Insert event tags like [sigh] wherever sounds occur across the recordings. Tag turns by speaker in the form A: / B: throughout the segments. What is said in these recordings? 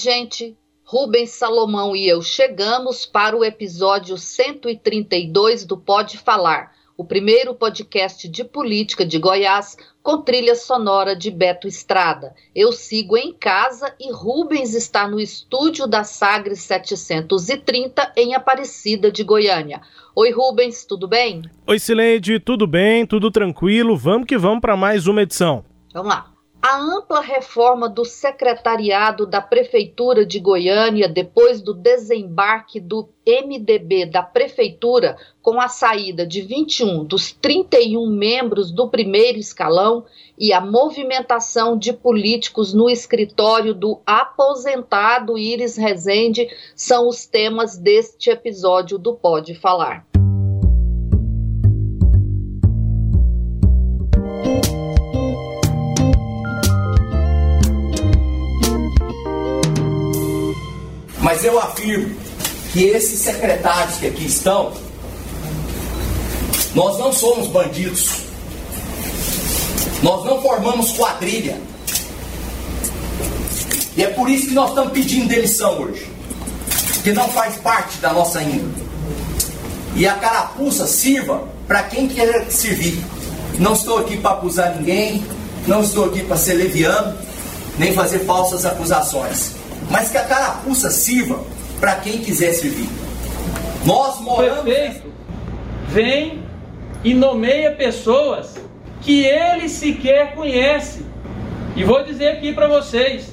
A: Gente. Rubens Salomão e eu chegamos para o episódio 132 do Pode Falar, o primeiro podcast de política de Goiás com trilha sonora de Beto Estrada. Eu sigo em casa e Rubens está no estúdio da Sagres 730 em Aparecida de Goiânia. Oi, Rubens, tudo bem?
B: Oi, Sileide, tudo bem? Tudo tranquilo? Vamos que vamos para mais uma edição.
A: Vamos lá. A ampla reforma do secretariado da Prefeitura de Goiânia, depois do desembarque do MDB da Prefeitura, com a saída de 21 dos 31 membros do primeiro escalão e a movimentação de políticos no escritório do aposentado Iris Rezende, são os temas deste episódio do Pode Falar.
C: Mas eu afirmo que esses secretários que aqui estão, nós não somos bandidos. Nós não formamos quadrilha. E é por isso que nós estamos pedindo demissão hoje. Que não faz parte da nossa índole. E a carapuça sirva para quem quer servir. Não estou aqui para acusar ninguém, não estou aqui para ser leviano, nem fazer falsas acusações mas que a carapuça sirva para quem quiser servir. Nós moramos.
D: O prefeito vem e nomeia pessoas que ele sequer conhece. E vou dizer aqui para vocês: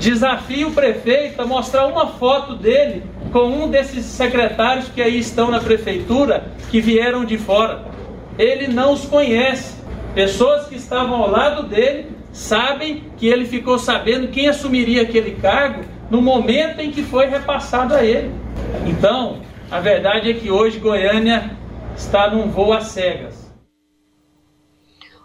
D: desafio o prefeito a mostrar uma foto dele com um desses secretários que aí estão na prefeitura que vieram de fora. Ele não os conhece. Pessoas que estavam ao lado dele sabem que ele ficou sabendo quem assumiria aquele cargo no momento em que foi repassado a ele. Então, a verdade é que hoje Goiânia está num voo às cegas.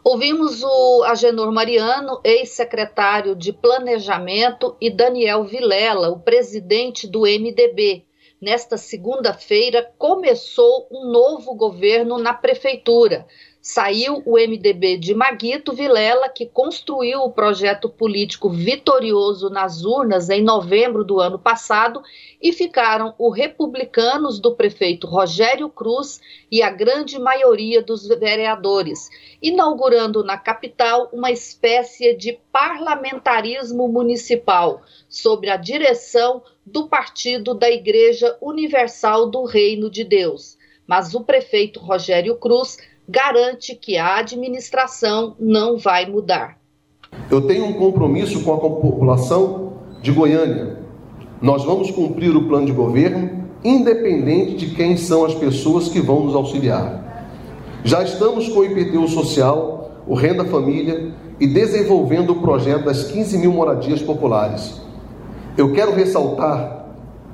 A: Ouvimos o Agenor Mariano, ex-secretário de Planejamento, e Daniel Vilela, o presidente do MDB. Nesta segunda-feira começou um novo governo na prefeitura. Saiu o MDB de Maguito Vilela, que construiu o projeto político vitorioso nas urnas em novembro do ano passado, e ficaram os republicanos do prefeito Rogério Cruz e a grande maioria dos vereadores, inaugurando na capital uma espécie de parlamentarismo municipal, sob a direção do Partido da Igreja Universal do Reino de Deus. Mas o prefeito Rogério Cruz garante que a administração não vai mudar.
E: Eu tenho um compromisso com a população de Goiânia. Nós vamos cumprir o plano de governo, independente de quem são as pessoas que vão nos auxiliar. Já estamos com o IPTU social, o Renda Família e desenvolvendo o projeto das 15 mil moradias populares. Eu quero ressaltar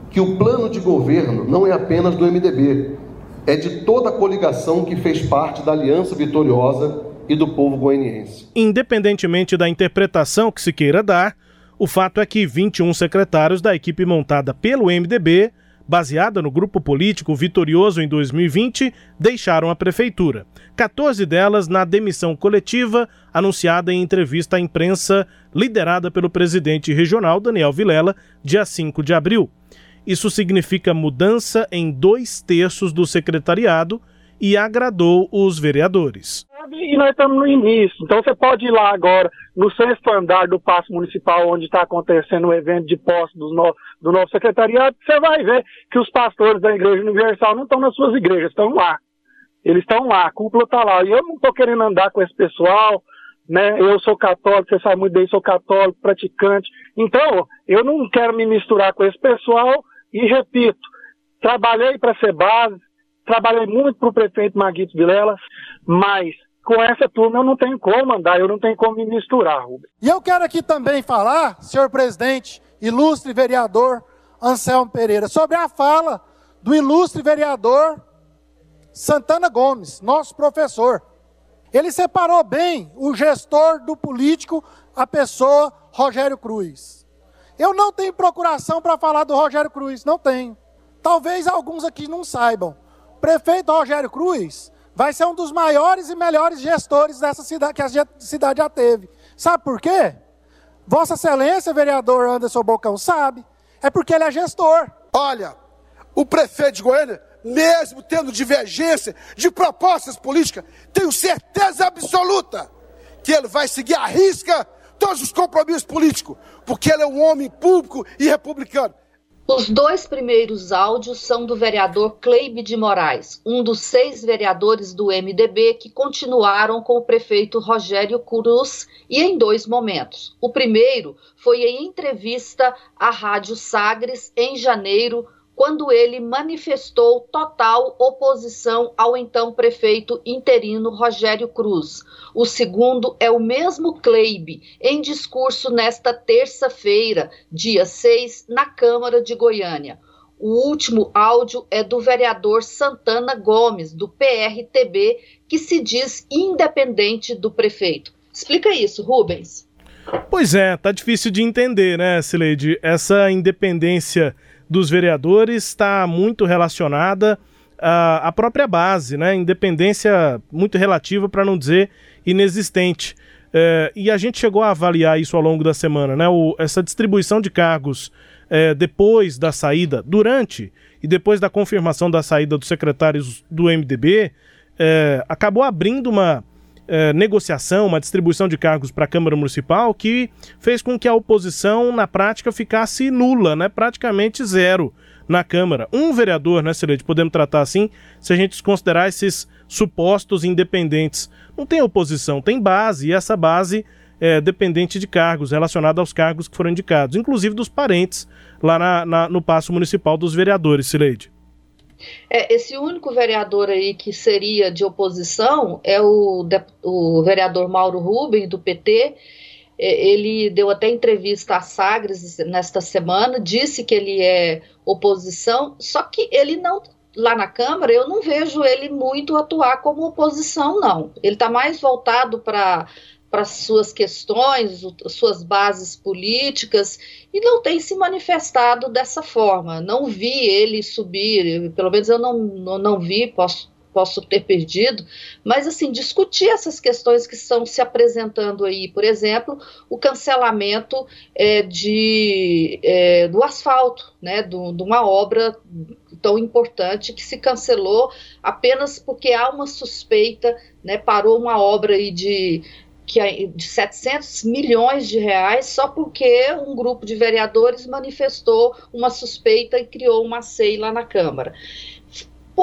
E: que o plano de governo não é apenas do MDB, é de toda a coligação que fez parte da Aliança Vitoriosa e do povo goianiense.
B: Independentemente da interpretação que se queira dar, o fato é que 21 secretários da equipe montada pelo MDB, baseada no grupo político vitorioso em 2020, deixaram a prefeitura. 14 delas na demissão coletiva anunciada em entrevista à imprensa liderada pelo presidente regional Daniel Vilela, dia 5 de abril. Isso significa mudança em dois terços do secretariado e agradou os vereadores.
F: E nós estamos no início, então você pode ir lá agora no sexto andar do Paço Municipal, onde está acontecendo o evento de posse do, no, do novo secretariado, você vai ver que os pastores da Igreja Universal não estão nas suas igrejas, estão lá. Eles estão lá, a cúpula está lá. E eu não estou querendo andar com esse pessoal, né? Eu sou católico, você sabe muito bem, sou católico, praticante. Então, eu não quero me misturar com esse pessoal e repito, trabalhei para ser base, trabalhei muito para o prefeito Maguito Vilela, mas com essa turma eu não tenho como andar, eu não tenho como me misturar, Rubens.
G: E eu quero aqui também falar, senhor presidente ilustre vereador Anselmo Pereira, sobre a fala do ilustre vereador Santana Gomes, nosso professor. Ele separou bem o gestor do político, a pessoa Rogério Cruz. Eu não tenho procuração para falar do Rogério Cruz, não tenho. Talvez alguns aqui não saibam. O prefeito Rogério Cruz vai ser um dos maiores e melhores gestores dessa cidade que a cidade já teve. Sabe por quê? Vossa Excelência, vereador Anderson Bocão, sabe. É porque ele é gestor.
H: Olha, o prefeito de Goiânia mesmo tendo divergência de propostas políticas, tenho certeza absoluta que ele vai seguir à risca todos os compromissos políticos, porque ele é um homem público e republicano.
A: Os dois primeiros áudios são do vereador Cleibe de Moraes, um dos seis vereadores do MDB que continuaram com o prefeito Rogério Cruz e em dois momentos. O primeiro foi em entrevista à Rádio Sagres em janeiro quando ele manifestou total oposição ao então prefeito interino Rogério Cruz. O segundo é o mesmo Kleibe, em discurso nesta terça-feira, dia 6, na Câmara de Goiânia. O último áudio é do vereador Santana Gomes, do PRTB, que se diz independente do prefeito. Explica isso, Rubens.
B: Pois é, tá difícil de entender, né, Sileide? Essa independência dos vereadores está muito relacionada à, própria base, né? Independência muito relativa, para não dizer inexistente. É, e a gente chegou a avaliar isso ao longo da semana, né? O, essa distribuição de cargos é, depois da saída, durante e depois da confirmação da saída dos secretários do MDB, é, acabou abrindo uma é, negociação, uma distribuição de cargos para a Câmara Municipal que fez com que a oposição, na prática, ficasse nula, né? praticamente zero na Câmara. Um vereador, né, Celeste, podemos tratar assim, se a gente considerar esses supostos independentes. Não tem oposição, tem base, e essa base é dependente de cargos, relacionada aos cargos que foram indicados, inclusive dos parentes lá na, na, no passo municipal dos vereadores, Sileide.
A: É, esse único vereador aí que seria de oposição é o, o vereador Mauro Rubem, do PT. É, ele deu até entrevista à Sagres nesta semana, disse que ele é oposição, só que ele não lá na Câmara, eu não vejo ele muito atuar como oposição, não. Ele está mais voltado para para suas questões, suas bases políticas, e não tem se manifestado dessa forma. Não vi ele subir, pelo menos eu não, não, não vi, posso posso ter perdido, mas assim, discutir essas questões que estão se apresentando aí, por exemplo, o cancelamento é, de, é, do asfalto, né, de uma obra tão importante que se cancelou apenas porque há uma suspeita, né, parou uma obra aí de que de 700 milhões de reais só porque um grupo de vereadores manifestou uma suspeita e criou uma SEI lá na Câmara.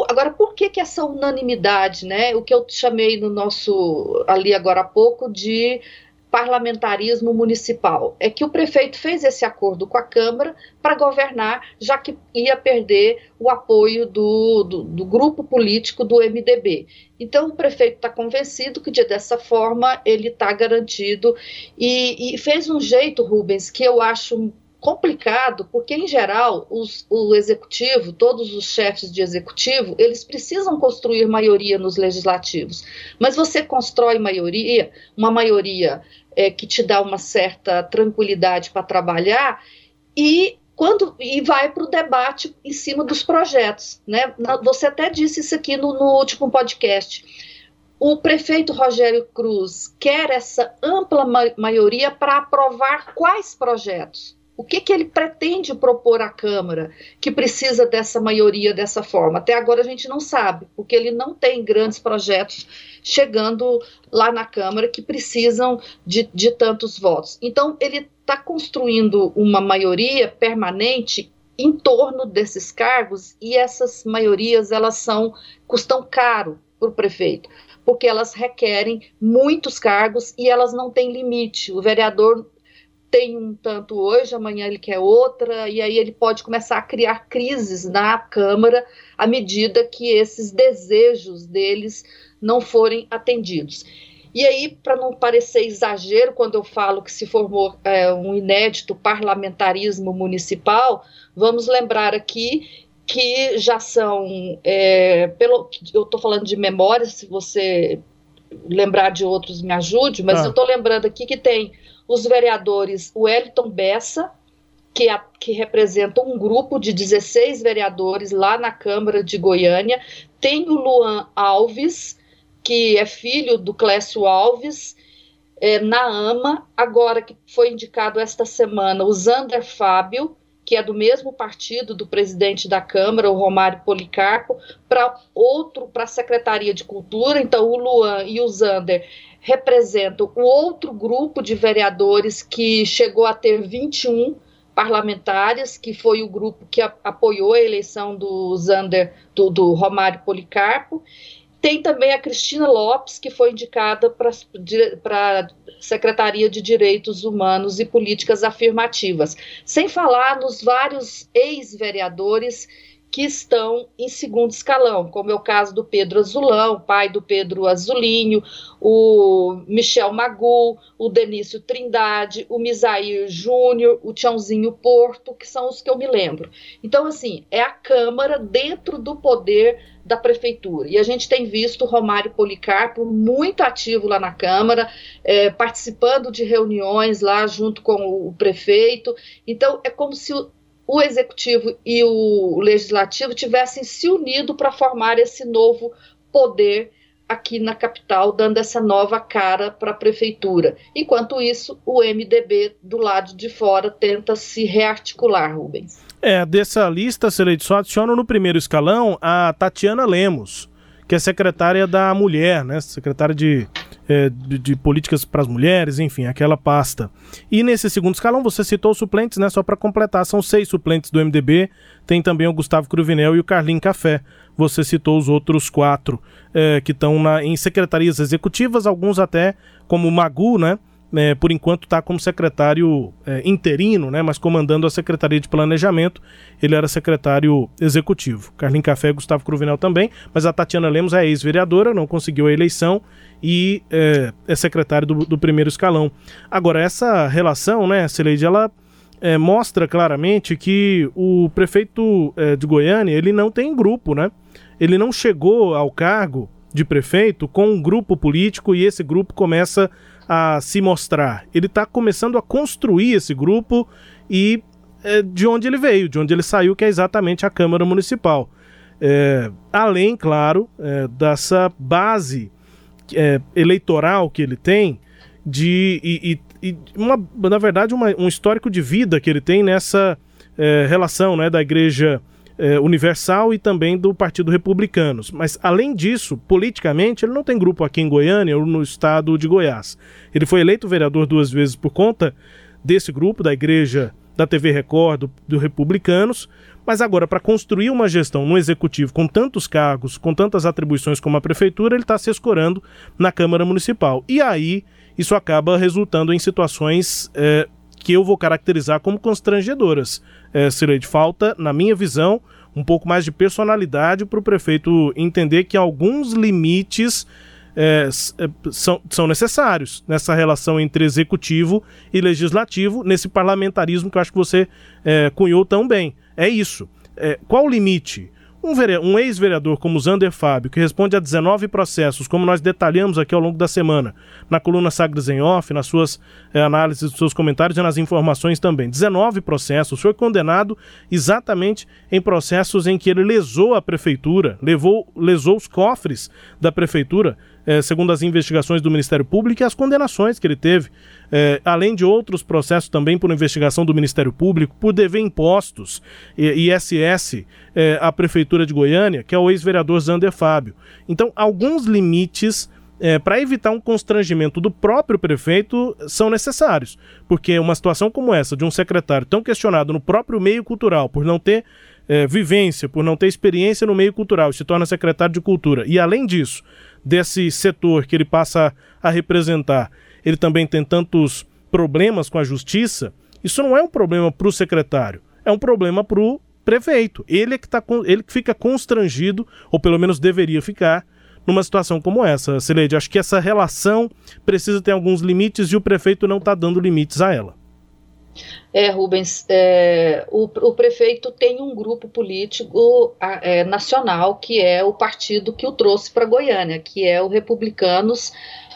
A: Agora, por que, que essa unanimidade, né? O que eu chamei no nosso ali agora há pouco de parlamentarismo municipal. É que o prefeito fez esse acordo com a Câmara para governar, já que ia perder o apoio do, do, do grupo político do MDB. Então, o prefeito está convencido que, de, dessa forma, ele está garantido e, e fez um jeito, Rubens, que eu acho complicado, porque em geral os, o executivo, todos os chefes de executivo, eles precisam construir maioria nos legislativos. Mas você constrói maioria, uma maioria é, que te dá uma certa tranquilidade para trabalhar e quando e vai para o debate em cima dos projetos, né? Você até disse isso aqui no, no último podcast. O prefeito Rogério Cruz quer essa ampla ma maioria para aprovar quais projetos? O que, que ele pretende propor à Câmara que precisa dessa maioria dessa forma? Até agora a gente não sabe, porque ele não tem grandes projetos chegando lá na Câmara que precisam de, de tantos votos. Então, ele está construindo uma maioria permanente em torno desses cargos e essas maiorias elas são custam caro para o prefeito porque elas requerem muitos cargos e elas não têm limite. O vereador tem um tanto hoje, amanhã ele quer outra, e aí ele pode começar a criar crises na Câmara à medida que esses desejos deles não forem atendidos. E aí, para não parecer exagero, quando eu falo que se formou é, um inédito parlamentarismo municipal, vamos lembrar aqui que já são, é, pelo, eu estou falando de memória, se você lembrar de outros me ajude, mas ah. eu estou lembrando aqui que tem os vereadores Wellington Bessa, que, a, que representa um grupo de 16 vereadores lá na Câmara de Goiânia, tem o Luan Alves, que é filho do Clécio Alves, é, na AMA, agora que foi indicado esta semana o Zander Fábio, que é do mesmo partido do presidente da Câmara, o Romário Policarpo, para outro, para a Secretaria de Cultura. Então, o Luan e o Zander representam o outro grupo de vereadores que chegou a ter 21 parlamentares, que foi o grupo que apoiou a eleição do Zander, do, do Romário Policarpo. Tem também a Cristina Lopes, que foi indicada para a Secretaria de Direitos Humanos e Políticas Afirmativas. Sem falar nos vários ex-vereadores que estão em segundo escalão, como é o caso do Pedro Azulão, pai do Pedro Azulinho, o Michel Magu, o Denício Trindade, o Misair Júnior, o Tiãozinho Porto, que são os que eu me lembro. Então, assim, é a Câmara dentro do poder da Prefeitura. E a gente tem visto o Romário Policarpo muito ativo lá na Câmara, é, participando de reuniões lá junto com o prefeito. Então, é como se o executivo e o legislativo tivessem se unido para formar esse novo poder aqui na capital, dando essa nova cara para a prefeitura. Enquanto isso, o MDB do lado de fora tenta se rearticular, Rubens.
B: É, dessa lista, Celeste, só adiciono no primeiro escalão a Tatiana Lemos, que é secretária da Mulher, né? Secretária de é, de, de, políticas para as mulheres, enfim, aquela pasta. E nesse segundo escalão você citou os suplentes, né? Só para completar, são seis suplentes do MDB. Tem também o Gustavo Cruvinel e o Carlinho Café. Você citou os outros quatro é, que estão em secretarias executivas, alguns até como o Magu, né? É, por enquanto está como secretário é, interino, né, mas comandando a Secretaria de Planejamento. Ele era secretário executivo. Carlinhos Café e Gustavo Cruvinel também, mas a Tatiana Lemos é ex-vereadora, não conseguiu a eleição e é, é secretário do, do, primeiro escalão. Agora, essa relação, né, Celede, ela é, mostra claramente que o prefeito é, de Goiânia, ele não tem grupo, né? Ele não chegou ao cargo de prefeito com um grupo político e esse grupo começa a se mostrar. Ele está começando a construir esse grupo e é, de onde ele veio, de onde ele saiu, que é exatamente a Câmara Municipal. É, além, claro, é, dessa base é, eleitoral que ele tem, de e, e, e uma, na verdade uma, um histórico de vida que ele tem nessa é, relação né, da Igreja é, Universal e também do Partido Republicanos. Mas, além disso, politicamente, ele não tem grupo aqui em Goiânia ou no estado de Goiás. Ele foi eleito vereador duas vezes por conta desse grupo, da Igreja da TV Record, do, do Republicanos, mas agora, para construir uma gestão no executivo com tantos cargos, com tantas atribuições como a prefeitura, ele está se escorando na Câmara Municipal. E aí, isso acaba resultando em situações é, que eu vou caracterizar como constrangedoras. É, de falta, na minha visão, um pouco mais de personalidade para o prefeito entender que alguns limites é, é, são, são necessários nessa relação entre executivo e legislativo, nesse parlamentarismo que eu acho que você é, cunhou tão bem. É isso. É, qual o limite? Um, um ex-vereador como Zander Fábio, que responde a 19 processos, como nós detalhamos aqui ao longo da semana, na coluna Sagres em Off, nas suas é, análises, nos seus comentários e nas informações também. 19 processos, foi condenado exatamente em processos em que ele lesou a prefeitura, levou, lesou os cofres da prefeitura, é, segundo as investigações do Ministério Público e as condenações que ele teve, é, além de outros processos também por investigação do Ministério Público, por dever impostos e ISS é, à Prefeitura de Goiânia, que é o ex-vereador Zander Fábio. Então, alguns limites é, para evitar um constrangimento do próprio prefeito são necessários, porque uma situação como essa de um secretário tão questionado no próprio meio cultural por não ter é, vivência, por não ter experiência no meio cultural, se torna secretário de cultura e além disso desse setor que ele passa a representar, ele também tem tantos problemas com a justiça, isso não é um problema para o secretário, é um problema para o prefeito. Ele é que tá, ele que fica constrangido, ou pelo menos deveria ficar, numa situação como essa, Sileide. Acho que essa relação precisa ter alguns limites e o prefeito não está dando limites a ela.
A: É, Rubens, é, o, o, prefeito tem um grupo político é, nacional que é o partido que o trouxe para Goiânia, que é o Republicanos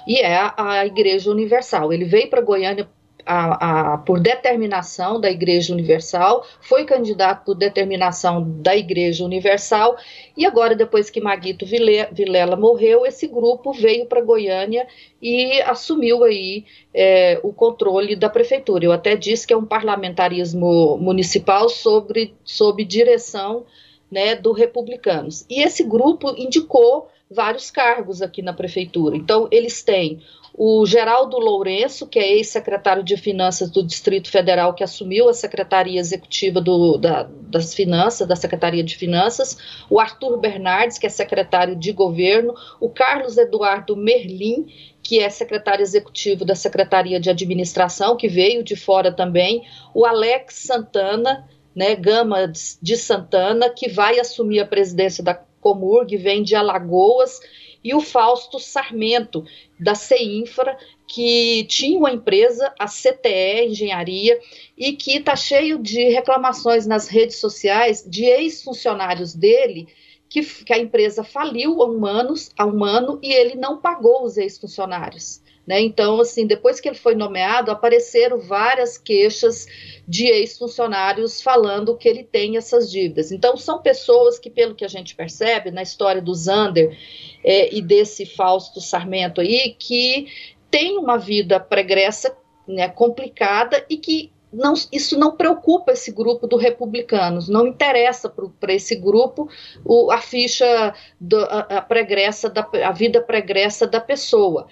A: e é a, a Igreja Universal. Ele veio para Goiânia a, a, por determinação da Igreja Universal, foi candidato por determinação da Igreja Universal, e agora, depois que Maguito Vilela morreu, esse grupo veio para Goiânia e assumiu aí é, o controle da prefeitura. Eu até disse que é um parlamentarismo municipal sobre, sob direção né, do Republicanos. E esse grupo indicou vários cargos aqui na prefeitura. Então, eles têm o Geraldo Lourenço, que é ex-secretário de Finanças do Distrito Federal, que assumiu a Secretaria Executiva do, da, das Finanças, da Secretaria de Finanças, o Arthur Bernardes, que é secretário de Governo, o Carlos Eduardo Merlim, que é secretário executivo da Secretaria de Administração, que veio de fora também, o Alex Santana, né, Gama de Santana, que vai assumir a presidência da Comurg, vem de Alagoas, e o Fausto Sarmento, da CEINFRA, que tinha uma empresa, a CTE Engenharia, e que está cheio de reclamações nas redes sociais de ex-funcionários dele, que, que, a empresa faliu há um, ano, há um ano e ele não pagou os ex-funcionários. Né? Então, assim, depois que ele foi nomeado, apareceram várias queixas de ex-funcionários falando que ele tem essas dívidas. Então, são pessoas que, pelo que a gente percebe na história do Zander é, e desse Fausto Sarmento aí, que tem uma vida pregressa, né, complicada e que não, isso não preocupa esse grupo do republicanos, não interessa para esse grupo o, a ficha, do, a, a, pregressa da, a vida pregressa da pessoa.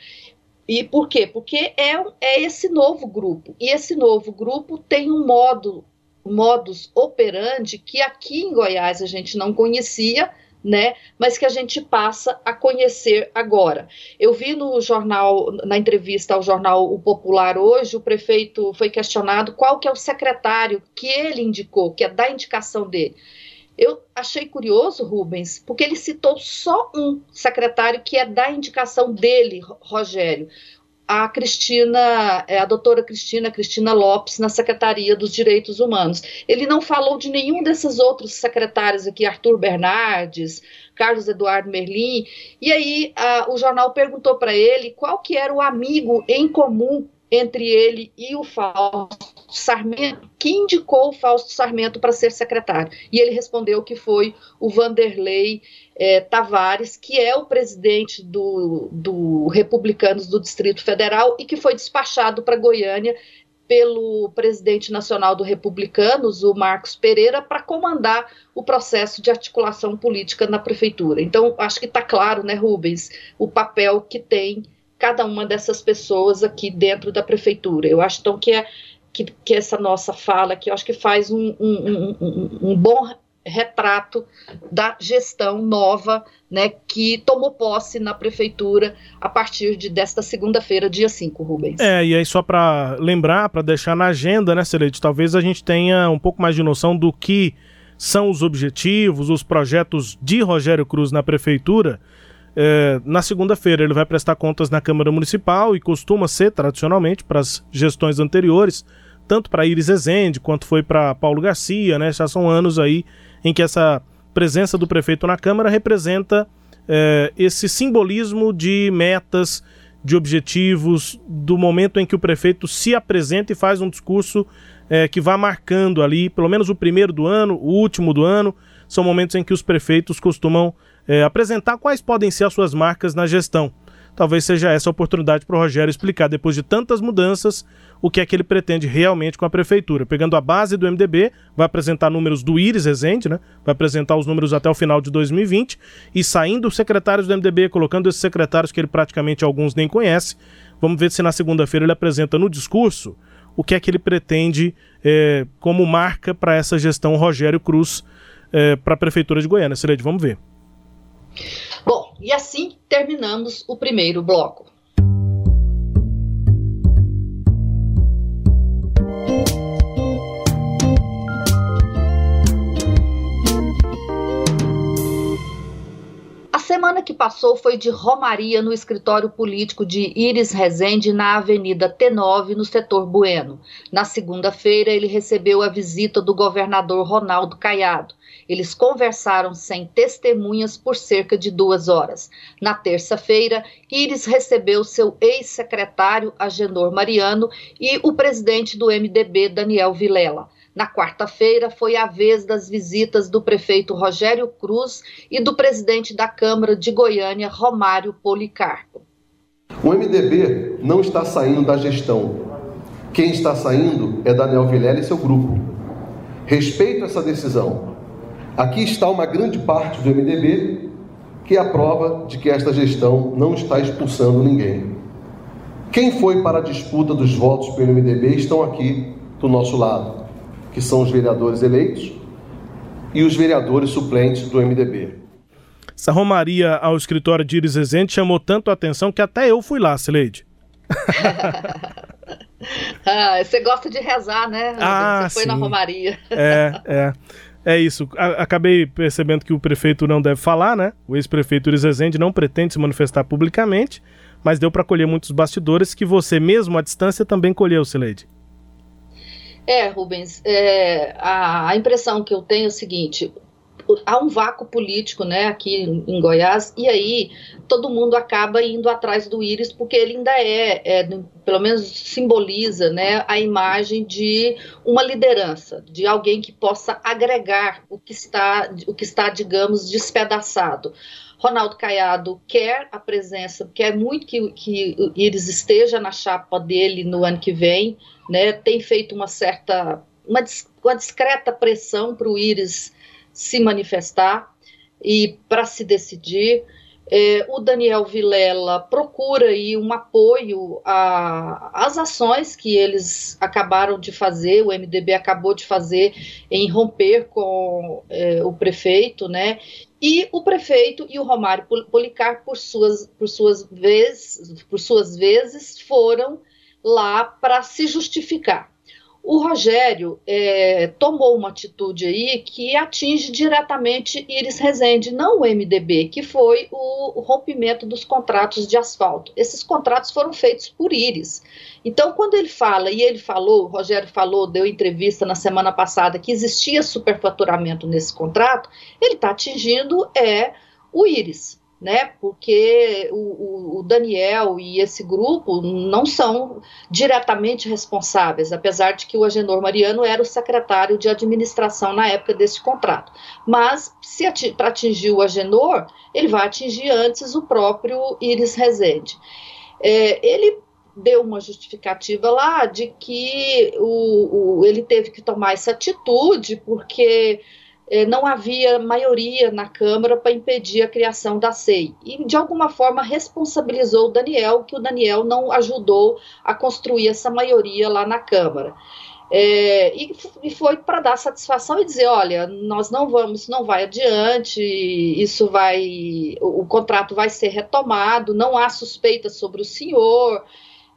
A: E por quê? Porque é, é esse novo grupo. E esse novo grupo tem um modo, modus operandi que aqui em Goiás a gente não conhecia, né? Mas que a gente passa a conhecer agora. Eu vi no jornal, na entrevista ao jornal O Popular hoje, o prefeito foi questionado qual que é o secretário que ele indicou, que é da indicação dele. Eu achei curioso, Rubens, porque ele citou só um secretário que é da indicação dele, Rogério, a Cristina, é, a doutora Cristina, Cristina Lopes, na Secretaria dos Direitos Humanos. Ele não falou de nenhum desses outros secretários aqui, Arthur Bernardes, Carlos Eduardo Merlin, e aí a, o jornal perguntou para ele qual que era o amigo em comum entre ele e o Fausto Sarmento, que indicou o Fausto Sarmento para ser secretário. E ele respondeu que foi o Vanderlei é, Tavares, que é o presidente do, do Republicanos do Distrito Federal e que foi despachado para Goiânia pelo presidente nacional do Republicanos, o Marcos Pereira, para comandar o processo de articulação política na prefeitura. Então, acho que está claro, né, Rubens, o papel que tem cada uma dessas pessoas aqui dentro da prefeitura. Eu acho então que é que, que essa nossa fala que eu acho que faz um, um, um, um bom retrato da gestão nova, né, que tomou posse na prefeitura a partir de desta segunda-feira, dia 5, Rubens.
B: É, e aí só para lembrar, para deixar na agenda, né, Celeste, talvez a gente tenha um pouco mais de noção do que são os objetivos, os projetos de Rogério Cruz na prefeitura é, na segunda-feira ele vai prestar contas na Câmara Municipal e costuma ser, tradicionalmente, para as gestões anteriores, tanto para Iris Ezende quanto foi para Paulo Garcia, né? Já são anos aí em que essa presença do prefeito na Câmara representa é, esse simbolismo de metas, de objetivos, do momento em que o prefeito se apresenta e faz um discurso é, que vá marcando ali, pelo menos o primeiro do ano, o último do ano, são momentos em que os prefeitos costumam é, apresentar quais podem ser as suas marcas na gestão. Talvez seja essa a oportunidade para o Rogério explicar, depois de tantas mudanças, o que é que ele pretende realmente com a prefeitura. Pegando a base do MDB, vai apresentar números do Iris Rezende, né? vai apresentar os números até o final de 2020, e saindo os secretários do MDB, colocando esses secretários que ele praticamente alguns nem conhece. Vamos ver se na segunda-feira ele apresenta no discurso o que é que ele pretende é, como marca para essa gestão Rogério Cruz é, para a Prefeitura de Goiânia. Sileide, vamos ver.
A: Bom, e assim terminamos o primeiro bloco. Semana que passou foi de romaria no escritório político de Iris Rezende, na Avenida T9, no setor Bueno. Na segunda-feira, ele recebeu a visita do governador Ronaldo Caiado. Eles conversaram sem testemunhas por cerca de duas horas. Na terça-feira, Iris recebeu seu ex-secretário, Agenor Mariano, e o presidente do MDB, Daniel Vilela. Na quarta-feira, foi a vez das visitas do prefeito Rogério Cruz e do presidente da Câmara de Goiânia, Romário Policarpo.
E: O MDB não está saindo da gestão. Quem está saindo é Daniel Vilela e seu grupo. Respeito essa decisão. Aqui está uma grande parte do MDB que é a prova de que esta gestão não está expulsando ninguém. Quem foi para a disputa dos votos pelo MDB estão aqui do nosso lado que são os vereadores eleitos, e os vereadores suplentes do MDB.
B: Essa romaria ao escritório de Iris Rezende chamou tanto a atenção que até eu fui lá, Sileide. [laughs]
A: ah, você gosta de rezar, né?
B: Ah,
A: você foi
B: sim.
A: na romaria.
B: É, é. É isso. acabei percebendo que o prefeito não deve falar, né? O ex-prefeito Iris Rezende não pretende se manifestar publicamente, mas deu para colher muitos bastidores que você, mesmo à distância, também colheu, Sileide.
A: É, Rubens, é, a, a, impressão que eu tenho é o seguinte: há um vácuo político né, aqui em Goiás, e aí todo mundo acaba indo atrás do Íris, porque ele ainda é, é, pelo menos simboliza né, a imagem de uma liderança, de alguém que possa agregar o que está, o que está digamos, despedaçado. Ronaldo Caiado quer a presença, quer muito que, que o Íris esteja na chapa dele no ano que vem, né? Tem feito uma certa, uma, uma discreta pressão para o Íris se manifestar e para se decidir. É, o Daniel Vilela procura aí um apoio às ações que eles acabaram de fazer, o MDB acabou de fazer em romper com é, o prefeito, né? E o prefeito e o Romário Policar, por suas, por suas, vezes, por suas vezes, foram lá para se justificar. O Rogério é, tomou uma atitude aí que atinge diretamente Iris Rezende, não o MDB, que foi o, rompimento dos contratos de asfalto. Esses contratos foram feitos por Iris. Então, quando ele fala, e ele falou, o Rogério falou, deu entrevista na semana passada, que existia superfaturamento nesse contrato, ele está atingindo é o Iris né? Porque o, o, Daniel e esse grupo não são diretamente responsáveis, apesar de que o Agenor Mariano era o secretário de administração na época desse contrato. Mas, se ati para atingir o Agenor, ele vai atingir antes o próprio Iris Rezende. É, ele deu uma justificativa lá de que o, o, ele teve que tomar essa atitude porque não havia maioria na Câmara para impedir a criação da SEI. E, de alguma forma, responsabilizou o Daniel, que o Daniel não ajudou a construir essa maioria lá na Câmara. É, e, e, foi para dar satisfação e dizer, olha, nós não vamos, não vai adiante, isso vai, o, o contrato vai ser retomado, não há suspeita sobre o senhor,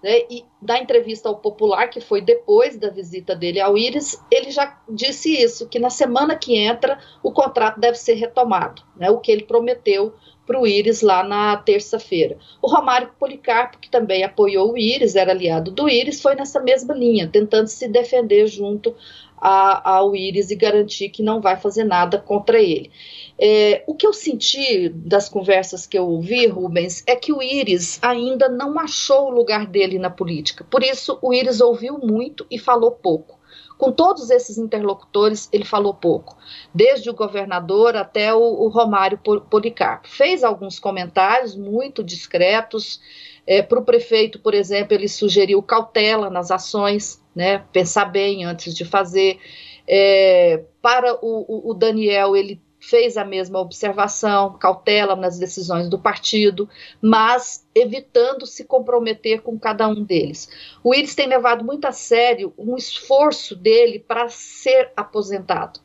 A: né, e da entrevista ao Popular, que foi depois da visita dele ao Íris, ele já disse isso, que na semana que entra o contrato deve ser retomado, né, o que ele prometeu para o Íris lá na terça-feira. O Romário Policarpo, que também apoiou o Íris, era aliado do Íris, foi nessa mesma linha, tentando se defender junto a, ao Íris e garantir que não vai fazer nada contra ele. É, o que eu senti das conversas que eu ouvi, Rubens, é que o Íris ainda não achou o lugar dele na política. Por isso, o Íris ouviu muito e falou pouco. Com todos esses interlocutores, ele falou pouco, desde o governador até o, o Romário Policarpo. Fez alguns comentários muito discretos. É, Para o prefeito, por exemplo, ele sugeriu cautela nas ações, né, pensar bem antes de fazer. É, para o, o, Daniel, ele fez a mesma observação, cautela nas decisões do partido, mas evitando se comprometer com cada um deles. O Iris tem levado muito a sério um esforço dele para ser aposentado.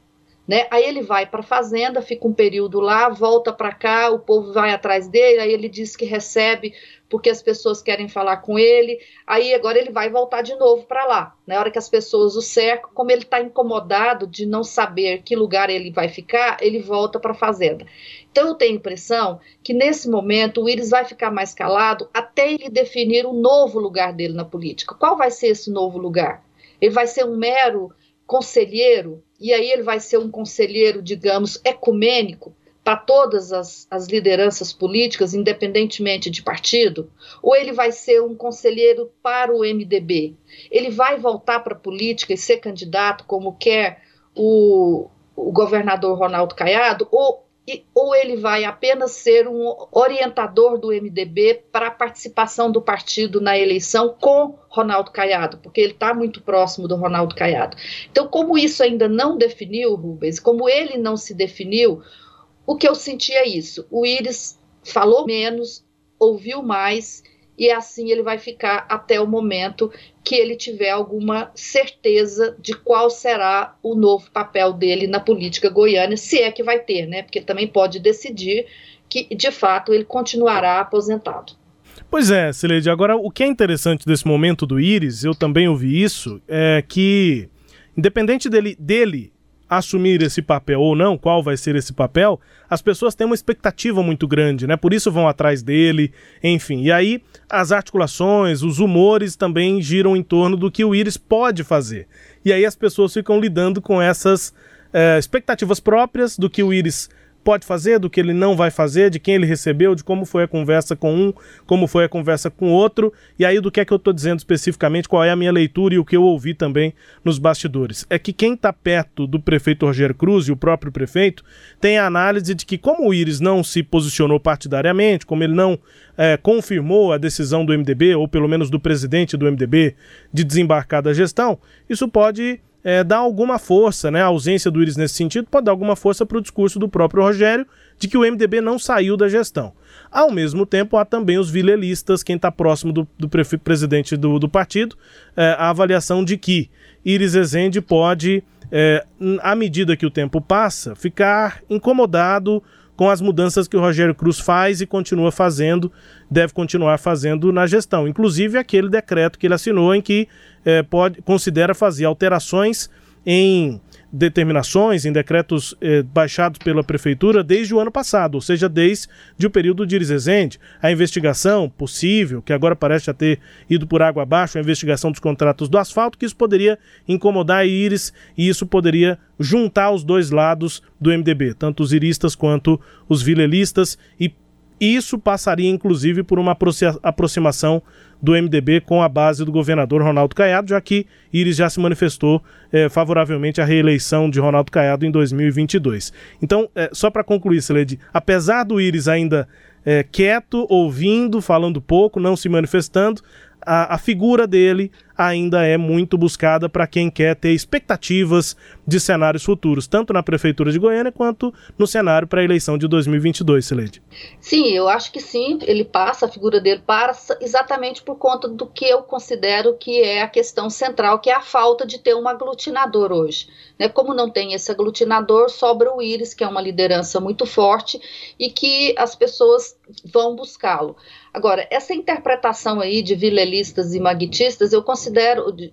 A: Né? Aí ele vai para a fazenda, fica um período lá, volta para cá, o povo vai atrás dele, aí ele diz que recebe porque as pessoas querem falar com ele. Aí agora ele vai voltar de novo para lá. Na hora que as pessoas o cercam, como ele está incomodado de não saber que lugar ele vai ficar, ele volta para a fazenda. Então eu tenho a impressão que nesse momento o Iris vai ficar mais calado até ele definir o um novo lugar dele na política. Qual vai ser esse novo lugar? Ele vai ser um mero conselheiro, e aí ele vai ser um conselheiro, digamos, ecumênico, para todas as, as, lideranças políticas, independentemente de partido, ou ele vai ser um conselheiro para o MDB? Ele vai voltar para a política e ser candidato, como quer o, o governador Ronaldo Caiado, ou, ou ele vai apenas ser um orientador do MDB para a participação do partido na eleição com Ronaldo Caiado, porque ele está muito próximo do Ronaldo Caiado. Então, como isso ainda não definiu, Rubens, como ele não se definiu, o que eu senti é isso. O Iris falou menos, ouviu mais, e assim ele vai ficar até o momento que ele tiver alguma certeza de qual será o novo papel dele na política goiana, se é que vai ter, né? Porque também pode decidir que, de fato, ele continuará aposentado.
B: Pois é, Sileide. Agora, o que é interessante desse momento do Iris, eu também ouvi isso, é que, independente dele, dele assumir esse papel ou não, qual vai ser esse papel, as pessoas têm uma expectativa muito grande, né? Por isso vão atrás dele, enfim. E aí as articulações, os humores também giram em torno do que o Iris pode fazer. E aí as pessoas ficam lidando com essas é, expectativas próprias do que o Iris pode fazer, do que ele não vai fazer, de quem ele recebeu, de como foi a conversa com um, como foi a conversa com outro, e aí do que é que eu estou dizendo especificamente, qual é a minha leitura e o que eu ouvi também nos bastidores. É que quem está perto do prefeito Rogério Cruz e o próprio prefeito tem a análise de que, como o Íris não se posicionou partidariamente, como ele não é, confirmou a decisão do MDB, ou pelo menos do presidente do MDB, de desembarcar da gestão, isso pode é, dar alguma força, né? A ausência do Iris nesse sentido pode dar alguma força para o discurso do próprio Rogério de que o MDB não saiu da gestão. Ao mesmo tempo, há também os vilelistas, quem está próximo do, do presidente do, do partido, é, a avaliação de que Iris Ezende pode, é, à medida que o tempo passa, ficar incomodado com as mudanças que o Rogério Cruz faz e continua fazendo, deve continuar fazendo na gestão. Inclusive aquele decreto que ele assinou em que eh, pode, considera fazer alterações em determinações, em decretos eh, baixados pela prefeitura desde o ano passado, ou seja, desde o período de Iris Rezende. A investigação possível, que agora parece já ter ido por água abaixo, a investigação dos contratos do asfalto, que isso poderia incomodar a Iris e isso poderia juntar os dois lados do MDB, tanto os iristas quanto os vilelistas, e isso passaria inclusive por uma aproximação do MDB com a base do governador Ronaldo Caiado, já que Iris já se manifestou eh, favoravelmente à reeleição de Ronaldo Caiado em 2022. Então, eh, só para concluir, Celede, apesar do Iris ainda eh, quieto, ouvindo, falando pouco, não se manifestando, a, a figura dele ainda é muito buscada para quem quer ter expectativas de cenários futuros, tanto na Prefeitura de Goiânia quanto no cenário para a eleição de 2022, Sileide.
A: Sim, eu acho que sim, ele passa, a figura dele passa exatamente por conta do que eu considero que é a questão central, que é a falta de ter um aglutinador hoje. Né? Como não tem esse aglutinador, sobra o Íris, que é uma liderança muito forte e que as pessoas vão buscá-lo. Agora, essa interpretação aí de vilelistas e maguitistas, eu considero,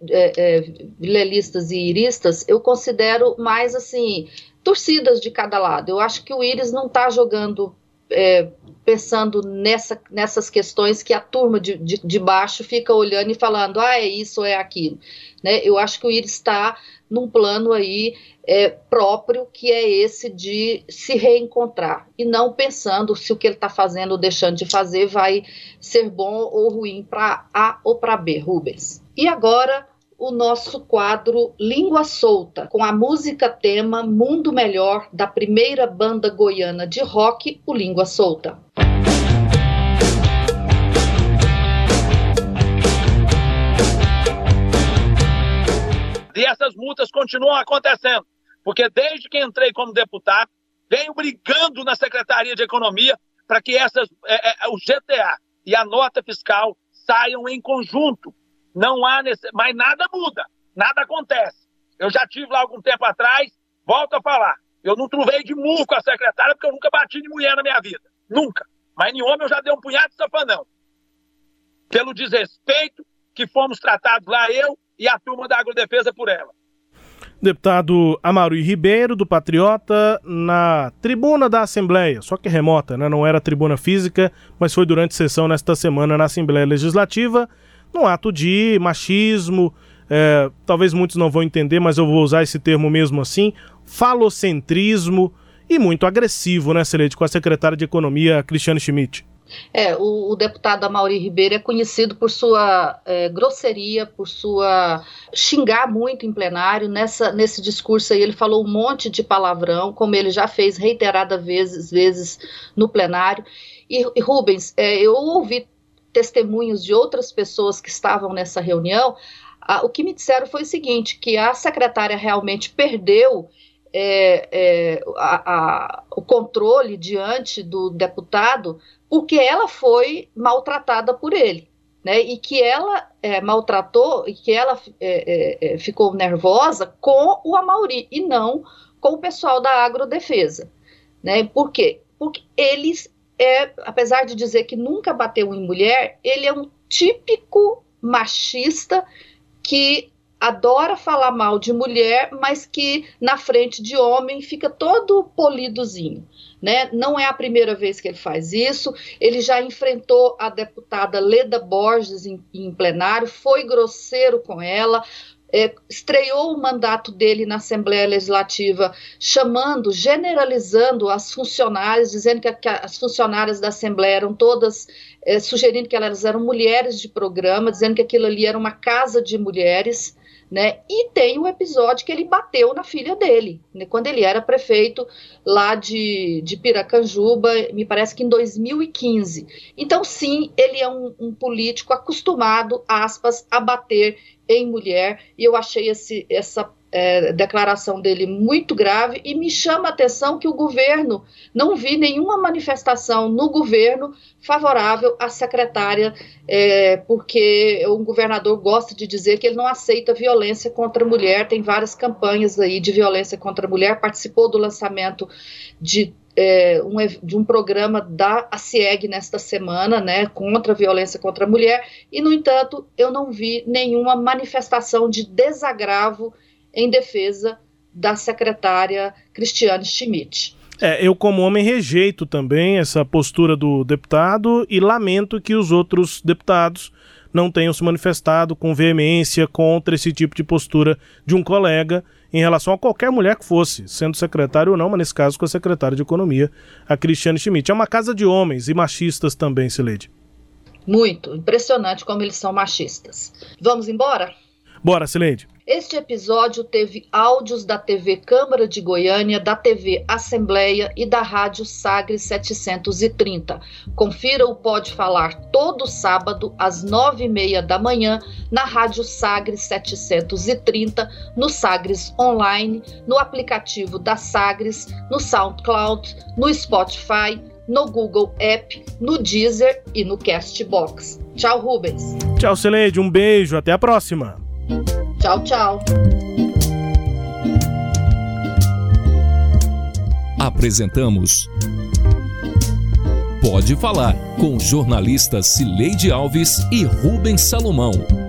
A: é, é, vilelistas e iristas, eu considero mais assim, torcidas de cada lado. Eu acho que o Íris não está jogando é, pensando nessa, nessas questões que a turma de, de, de, baixo fica olhando e falando, ah, é isso ou é aquilo. Né? Eu acho que o Íris está num plano aí é, próprio, que é esse de se reencontrar, e não pensando se o que ele está fazendo ou deixando de fazer vai ser bom ou ruim para A ou para B, Rubens. E agora o nosso quadro Língua Solta, com a música tema Mundo Melhor da primeira banda goiana de rock, o Língua Solta.
I: E essas multas continuam acontecendo. Porque desde que entrei como deputado, venho brigando na Secretaria de Economia para que essas, é, é, o GTA e a nota fiscal saiam em conjunto. Não há nesse... mas nada muda, nada acontece. Eu já tive lá algum tempo atrás, volto a falar. Eu não truvei de murro com a secretária porque eu nunca bati de mulher na minha vida. Nunca. Mas em homem eu já dei um punhado de safanão. Pelo desrespeito que fomos tratados lá, eu e a turma da agrodefesa por ela.
B: Deputado Amaury Ribeiro, do Patriota, na tribuna da Assembleia, só que remota, né? não era tribuna física, mas foi durante sessão nesta semana na Assembleia Legislativa, num ato de machismo, é, talvez muitos não vão entender, mas eu vou usar esse termo mesmo assim, falocentrismo e muito agressivo, né, Celede, com a secretária de Economia, Cristiane Schmidt.
A: É, o, o, deputado Amaury Ribeiro é conhecido por sua é, grosseria, por sua xingar muito em plenário. Nessa, nesse discurso aí, ele falou um monte de palavrão, como ele já fez reiteradas vezes, vezes no plenário. E, e Rubens, é, eu ouvi testemunhos de outras pessoas que estavam nessa reunião. o que me disseram foi o seguinte: que a secretária realmente perdeu é, é, a, a, o controle diante do deputado porque ela foi maltratada por ele. Né, e que ela é, maltratou e que ela é, é, é, ficou nervosa com o Amauri e não com o pessoal da agrodefesa. Né? Por quê? Porque eles, é, apesar de dizer que nunca bateu em mulher, ele é um típico machista que adora falar mal de mulher, mas que na frente de homem fica todo polidozinho. Né? Não é a primeira vez que ele faz isso. Ele já enfrentou a deputada Leda Borges em, em plenário, foi grosseiro com ela, é, estreou o mandato dele na Assembleia Legislativa, chamando, generalizando as funcionárias, dizendo que, que as funcionárias da Assembleia eram todas, é, sugerindo que elas eram mulheres de programa, dizendo que aquilo ali era uma casa de mulheres né? E tem um episódio que ele bateu na filha dele, né? quando ele era prefeito lá de, de Piracanjuba, me parece que em 2015. Então, sim, ele é um, um político acostumado, aspas, a bater em mulher, e eu achei esse, essa é, declaração dele muito grave e me chama a atenção que o governo não vi nenhuma manifestação no governo favorável à secretária, é, porque o governador gosta de dizer que ele não aceita violência contra a mulher, tem várias campanhas aí de violência contra a mulher, participou do lançamento de é, um, de um programa da ACIEG nesta semana, né, contra a violência contra a mulher, e, no entanto, eu não vi nenhuma manifestação de desagravo em defesa da secretária Cristiane Schmidt.
B: É, eu, como homem, rejeito também essa postura do deputado e lamento que os outros deputados não tenham se manifestado com veemência contra esse tipo de postura de um colega em relação a qualquer mulher que fosse, sendo secretário ou não, mas nesse caso com a secretária de Economia, a Cristiane Schmidt. É uma casa de homens e machistas também, Sileide.
A: Muito, impressionante como eles são machistas. Vamos embora?
B: Bora, Sileide.
A: Este episódio teve áudios da TV Câmara de Goiânia, da TV Assembleia e da Rádio Sagres 730. Confira o Pode Falar todo sábado às nove e meia da manhã na Rádio Sagres 730, no Sagres Online, no aplicativo da Sagres, no SoundCloud, no Spotify, no Google App, no Deezer e no Castbox. Tchau, Rubens.
B: Tchau, Celeide. Um beijo. Até a próxima.
A: Tchau, tchau.
J: Apresentamos Pode Falar com jornalistas Cileide Alves e Rubens Salomão.